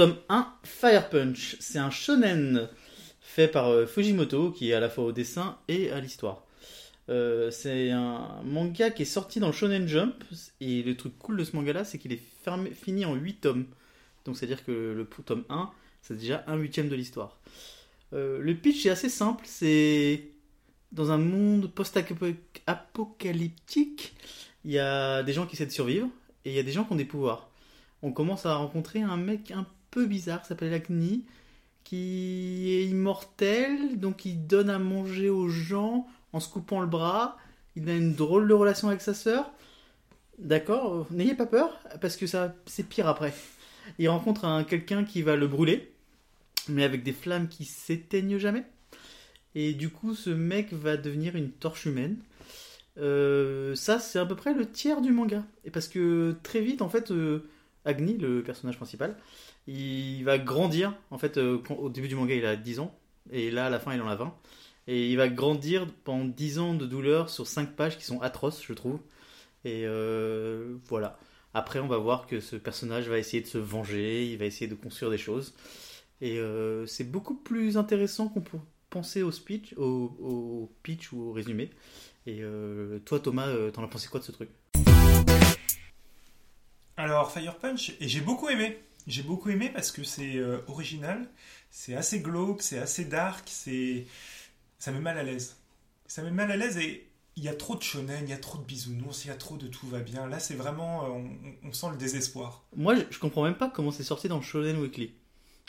Tome 1, Fire Punch. C'est un shonen fait par euh, Fujimoto, qui est à la fois au dessin et à l'histoire. Euh, c'est un manga qui est sorti dans le Shonen Jump, et le truc cool de ce manga-là, c'est qu'il est fini en 8 tomes. Donc c'est-à-dire que le tome 1, c'est déjà un huitième de l'histoire. Euh, le pitch est assez simple, c'est dans un monde post-apocalyptique, il y a des gens qui essaient de survivre, et il y a des gens qui ont des pouvoirs. On commence à rencontrer un mec un peu bizarre, qui s'appelle Agni, qui est immortel, donc il donne à manger aux gens en se coupant le bras. Il a une drôle de relation avec sa sœur. D'accord, n'ayez pas peur, parce que ça, c'est pire après. Il rencontre un quelqu'un qui va le brûler, mais avec des flammes qui s'éteignent jamais. Et du coup, ce mec va devenir une torche humaine. Euh, ça, c'est à peu près le tiers du manga. Et parce que très vite, en fait, euh, Agni, le personnage principal, il va grandir. En fait, euh, au début du manga, il a 10 ans. Et là, à la fin, il en a 20. Et il va grandir pendant 10 ans de douleur sur 5 pages qui sont atroces, je trouve. Et euh, voilà. Après, on va voir que ce personnage va essayer de se venger, il va essayer de construire des choses. Et euh, c'est beaucoup plus intéressant qu'on peut penser au speech, au, pitch ou au résumé. Et toi, Thomas, t'en as pensé quoi de ce truc? Alors, Fire Punch, et j'ai beaucoup aimé. J'ai beaucoup aimé parce que c'est euh, original, c'est assez glauque, c'est assez dark, c'est ça met mal à l'aise. Ça met mal à l'aise et il y a trop de shonen, il y a trop de bisounours, il y a trop de tout va bien. Là, c'est vraiment, euh, on, on sent le désespoir. Moi, je, je comprends même pas comment c'est sorti dans Shonen Weekly.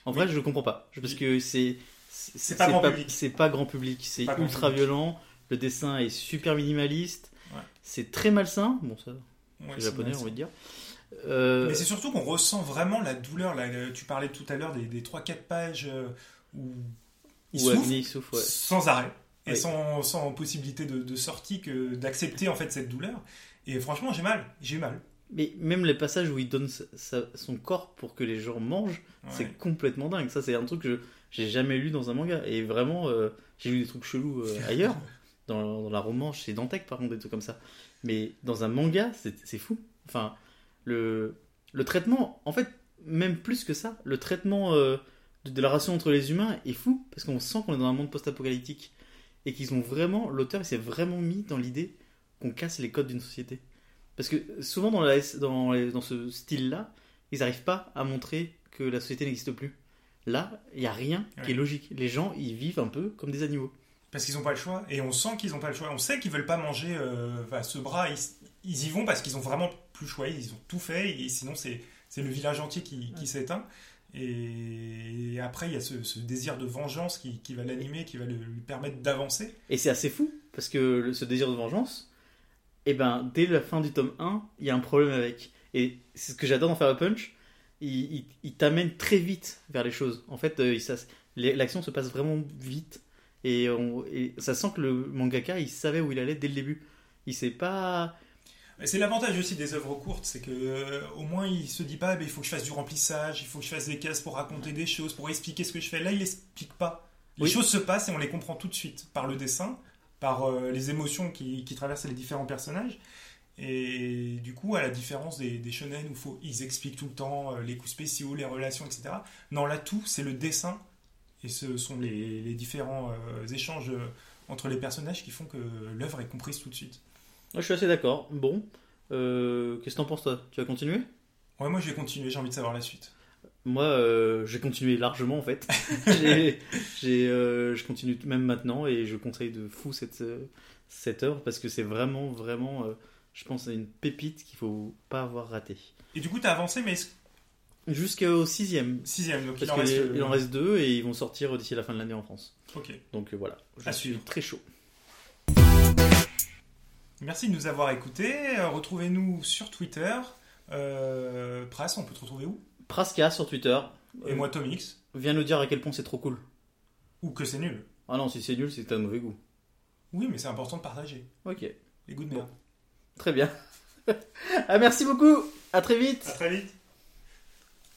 En vrai, je comprends pas. Parce que c'est. C'est pas grand public. C'est pas grand public. C'est ultra public. violent. Le dessin est super minimaliste. Ouais. C'est très malsain. Bon, ça, Ouais, c'est japonais, on va dire. Euh, Mais c'est surtout qu'on ressent vraiment la douleur. Là, euh, tu parlais tout à l'heure des, des 3-4 pages euh, où il souffre Agni souffre, ouais. sans arrêt et Oui. sans, sans possibilité de, de sortie que d'accepter en fait cette douleur. Et franchement, j'ai mal. J'ai mal. Mais même les passages où il donne sa- sa- son corps pour que les gens mangent, Ouais. c'est complètement dingue. Ça, c'est un truc que j'ai jamais lu dans un manga. Et vraiment, euh, j'ai lu des trucs chelous euh, ailleurs. dans, dans la romance, chez Dantec, par contre, des trucs comme ça. Mais dans un manga, c'est fou. Enfin, le, le traitement, en fait, même plus que ça, le traitement euh, de, de la relation entre les humains est fou. Parce qu'on sent qu'on est dans un monde post-apocalyptique. Et qu'ils ont vraiment, l'auteur, s'est vraiment mis dans l'idée qu'on casse les codes d'une société. Parce que souvent dans, la, dans, les- dans ce style-là, ils n'arrivent pas à montrer que la société n'existe plus. Là, il n'y a rien qui est logique. Les gens, ils vivent un peu comme des animaux. Parce qu'ils n'ont pas le choix. Et on sent qu'ils n'ont pas le choix. On sait qu'ils veulent pas manger euh, ce bras. Ils, ils y vont parce qu'ils ont vraiment plus choix. Ils ont tout fait. Et sinon, c'est le village entier qui, qui s'éteint. Et après, il y a ce, ce désir de vengeance qui, qui va l'animer, qui va le- lui permettre d'avancer. Et c'est assez fou, parce que le- ce désir de vengeance, eh ben, dès la fin du tome 1, il y a un problème avec. Et c'est ce que j'adore dans Fire Punch, il, il- il t'amène très vite vers les choses. En fait, euh, l'action se passe vraiment vite. Et, on- et ça sent que le mangaka, il savait où il allait dès le début. Il sait pas... C'est l'avantage aussi des œuvres courtes, c'est que euh, au moins il se dit pas, bah, il faut que je fasse du remplissage, il faut que je fasse des cases pour raconter des choses, pour expliquer ce que je fais. Là, il explique pas. Les Oui. choses se passent et on les comprend tout de suite par le dessin, par euh, les émotions qui, qui traversent les différents personnages. Et du coup, à la différence des, des shonen où faut, ils expliquent tout le temps euh, les coups spéciaux, les relations, etc. Non, là, tout, c'est le dessin. Et ce sont les, les différents échanges entre les personnages qui font que l'œuvre est comprise tout de suite. Moi, je suis assez d'accord. Bon, euh, qu'est-ce que t'en penses, toi? Tu vas continuer? Ouais, moi je vais continuer, j'ai envie de savoir la suite. Moi, euh, j'ai continué largement en fait. J'ai- j'ai, euh, je continue même maintenant et je conseille de fou cette, euh, cette œuvre parce que c'est vraiment, vraiment, je pense, à une pépite qu'il faut pas avoir ratée. Et du coup, t'as avancé, mais est-ce- Jusqu'au sixième. sixième, donc Parce il en reste. qu'il il en reste deux et ils vont sortir d'ici la fin de l'année en France. Ok. Donc euh, voilà, je À suis suivre. très chaud. Merci de nous avoir écoutés. Euh, Retrouvez-nous sur Twitter. Euh, Pras, on peut te retrouver où? Praska sur Twitter. Et Euh, moi, Tomix. Viens nous dire à quel point c'est trop cool. Ou que c'est nul. Ah non, si c'est nul, c'est un mauvais goût. Oui, mais c'est important de partager. Ok, Les goûts de merde. très bien. ah merci beaucoup. À très vite. À très vite.